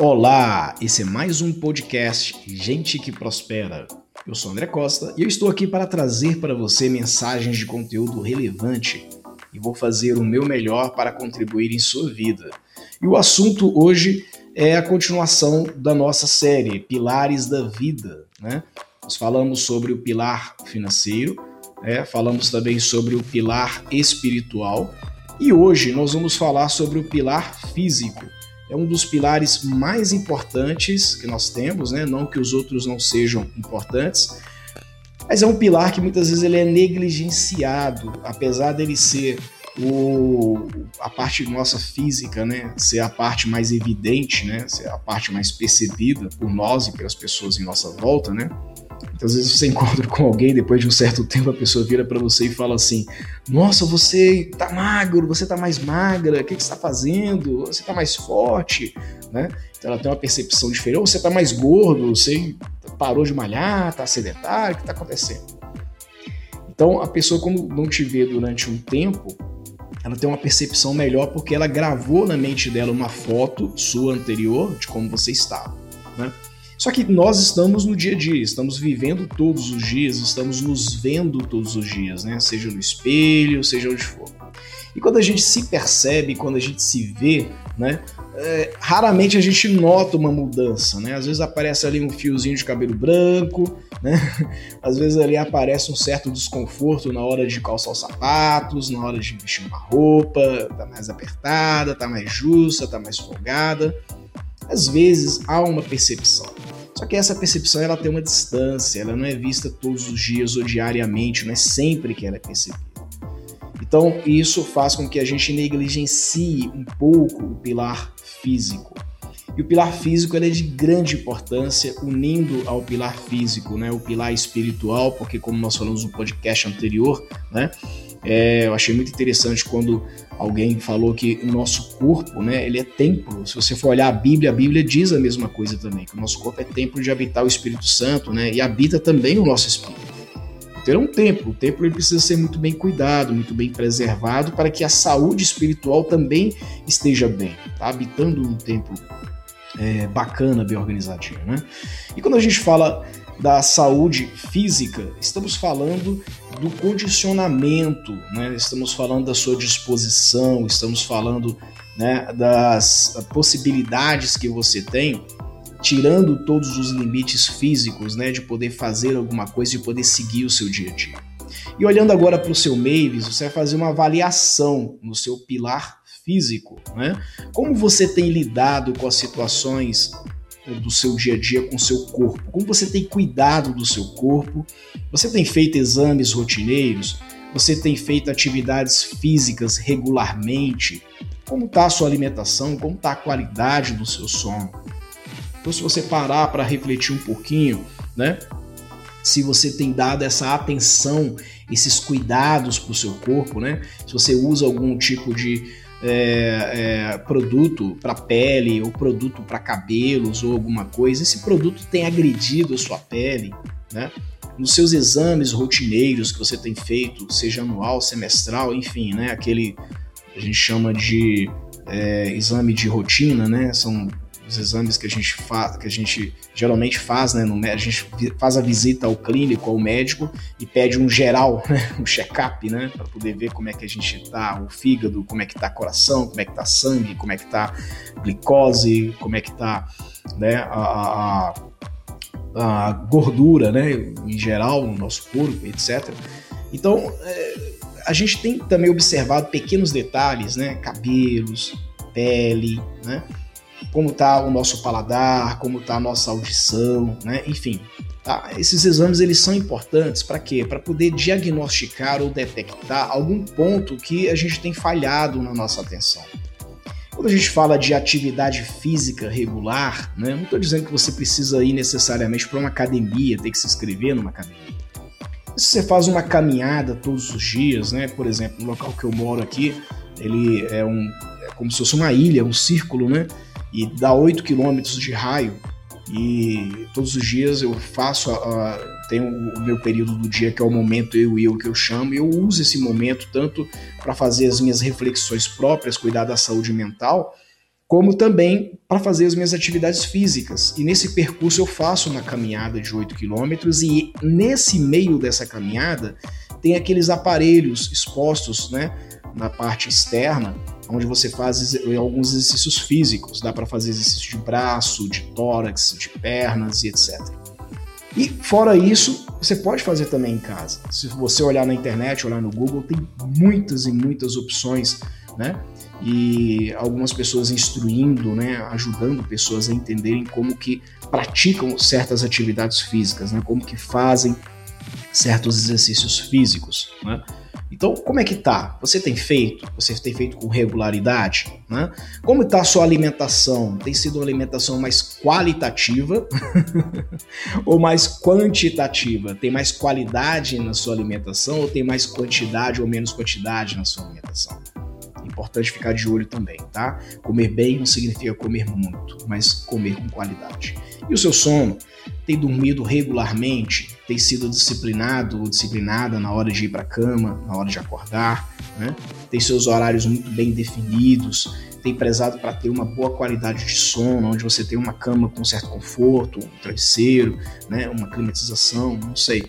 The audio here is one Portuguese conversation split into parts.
Olá, esse é mais um podcast Gente que Prospera. Eu sou André Costa e eu estou aqui para trazer para você mensagens de conteúdo relevante e vou fazer o meu melhor para contribuir em sua vida. E o assunto hoje é a continuação da nossa série Pilares da Vida. Né? Nós falamos sobre o pilar financeiro, né? falamos também sobre o pilar espiritual e hoje nós vamos falar sobre o pilar físico. É um dos pilares mais importantes que nós temos, né? Não que os outros não sejam importantes, mas é um pilar que muitas vezes ele é negligenciado, apesar dele ser o, a parte nossa física, né, ser a parte mais evidente, né, ser a parte mais percebida por nós e pelas pessoas em nossa volta, né, às vezes você encontra com alguém, depois de um certo tempo, a pessoa vira para você e fala assim: Nossa, você tá magro, você tá mais magra, o que, que você tá fazendo? Você tá mais forte, né? Então ela tem uma percepção diferente. Ou você tá mais gordo, você parou de malhar, tá sedentário, o que tá acontecendo? Então, a pessoa, quando não te vê durante um tempo, ela tem uma percepção melhor porque ela gravou na mente dela uma foto sua anterior de como você estava, né? Só que nós estamos no dia a dia, estamos vivendo todos os dias, estamos nos vendo todos os dias, né? Seja no espelho, seja onde for. E quando a gente se percebe, quando a gente se vê, né? É, raramente a gente nota uma mudança, né? Às vezes aparece ali um fiozinho de cabelo branco, né? Às vezes ali aparece um certo desconforto na hora de calçar os sapatos, na hora de vestir uma roupa, tá mais apertada, tá mais justa, tá mais folgada. Às vezes há uma percepção. Só que essa percepção ela tem uma distância, ela não é vista todos os dias ou diariamente, não é sempre que ela é percebida. Então, isso faz com que a gente negligencie um pouco o pilar físico. E o pilar físico é de grande importância, unindo ao pilar físico, né, o pilar espiritual, porque como nós falamos no podcast anterior, né, é, eu achei muito interessante quando alguém falou que o nosso corpo, né, ele é templo. Se você for olhar a Bíblia, a Bíblia diz a mesma coisa também, que o nosso corpo é templo de habitar o Espírito Santo, né, e habita também o nosso espírito. Então é um templo. O templo ele precisa ser muito bem cuidado, muito bem preservado, para que a saúde espiritual também esteja bem. Tá habitando um templo é, bacana, bem organizadinho, né? E quando a gente fala da saúde física, estamos falando do condicionamento, né? estamos falando da sua disposição, estamos falando né, das possibilidades que você tem, tirando todos os limites físicos, né, de poder fazer alguma coisa, de poder seguir o seu dia a dia. E olhando agora para o seu Mavis, você vai fazer uma avaliação no seu pilar físico, né? Como você tem lidado com as situações do seu dia a dia com o seu corpo? Como você tem cuidado do seu corpo? Você tem feito exames rotineiros? Você tem feito atividades físicas regularmente? Como está a sua alimentação? Como está a qualidade do seu sono? Então, se você parar para refletir um pouquinho, né? Se você tem dado essa atenção, esses cuidados para o seu corpo, né? Se você usa algum tipo de é, é, produto para pele ou produto para cabelos ou alguma coisa, esse produto tem agredido a sua pele, né? Nos seus exames rotineiros que você tem feito, seja anual, semestral, enfim, né? Aquele a gente chama de é, exame de rotina, né? São os exames que a gente faz, que a gente geralmente faz, né? No, a gente faz a visita ao clínico, ao médico e pede um geral, né? Um check-up, né? Para poder ver como é que a gente tá, o fígado, como é que tá coração, como é que tá sangue, como é que tá glicose, como é que tá, né? a, a a gordura, né, em geral, no nosso corpo, etc. Então, é, a gente tem também observado pequenos detalhes, né, cabelos, pele, né, como está o nosso paladar, como está a nossa audição, né? enfim. Tá? Esses exames eles são importantes para quê? Para poder diagnosticar ou detectar algum ponto que a gente tem falhado na nossa atenção. Quando a gente fala de atividade física regular, né, não estou dizendo que você precisa ir necessariamente para uma academia, ter que se inscrever numa academia. Se você faz uma caminhada todos os dias, né, por exemplo, no local que eu moro aqui, ele é, um, é como se fosse uma ilha, um círculo, né? E dá 8 quilômetros de raio. E todos os dias eu faço, a, tenho o meu período do dia que é o momento eu e eu que eu chamo, e eu uso esse momento tanto para fazer as minhas reflexões próprias, cuidar da saúde mental, como também para fazer as minhas atividades físicas. E nesse percurso eu faço uma caminhada de 8 quilômetros e nesse meio dessa caminhada tem aqueles aparelhos expostos, né, na parte externa, onde você faz alguns exercícios físicos. Dá para fazer exercício de braço, de tórax, de pernas e etc. E fora isso, você pode fazer também em casa. Se você olhar na internet, olhar no Google, tem muitas e muitas opções, né? E algumas pessoas instruindo, né, ajudando pessoas a entenderem como que praticam certas atividades físicas, né, como que fazem certos exercícios físicos, né? Então, como é que tá? Você tem feito? Você tem feito com regularidade? Né? Como está a sua alimentação? Tem sido uma alimentação mais qualitativa ou mais quantitativa? Tem mais qualidade na sua alimentação ou tem mais quantidade ou menos quantidade na sua alimentação? Importante ficar de olho também, tá? Comer bem não significa comer muito, mas comer com qualidade. E o seu sono? Tem dormido regularmente? Tem sido disciplinado ou disciplinada na hora de ir para a cama, na hora de acordar? Né? Tem seus horários muito bem definidos? Tem prezado para ter uma boa qualidade de sono, onde você tem uma cama com certo conforto, um travesseiro, né? uma climatização, não sei.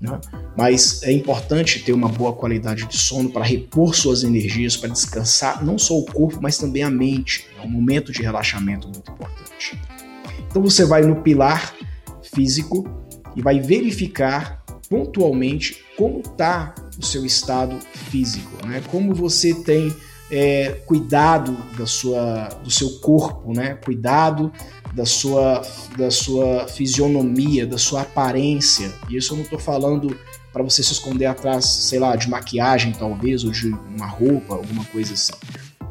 Né? Mas é importante ter uma boa qualidade de sono para repor suas energias, para descansar não só o corpo, mas também a mente. É um momento de relaxamento muito importante. Então você vai no pilar físico e vai verificar pontualmente como está o seu estado físico, né? Como você tem é, cuidado da sua, do seu corpo, né? Cuidado da sua, da sua fisionomia, da sua aparência. E isso eu não estou falando para você se esconder atrás, sei lá, de maquiagem talvez ou de uma roupa, alguma coisa assim.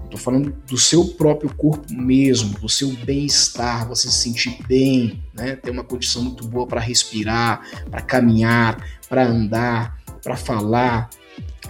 Estou falando do seu próprio corpo mesmo, do seu bem-estar, você se sentir bem, né? ter uma condição muito boa para respirar, para caminhar, para andar, para falar,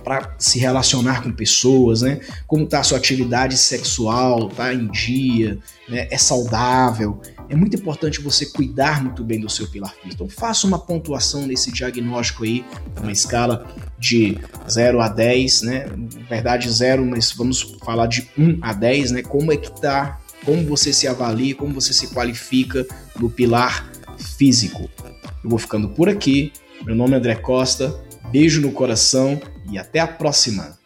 para se relacionar com pessoas, né? Como está a sua atividade sexual, tá em dia, né? é saudável é muito importante você cuidar muito bem do seu pilar físico. Então faça uma pontuação nesse diagnóstico aí, uma escala de 0 a 10, né? Na verdade 0, mas vamos falar de 1 a 10, né? Como é que tá, como você se avalia, como você se qualifica no pilar físico. Eu vou ficando por aqui. Meu nome é André Costa. Beijo no coração e até a próxima.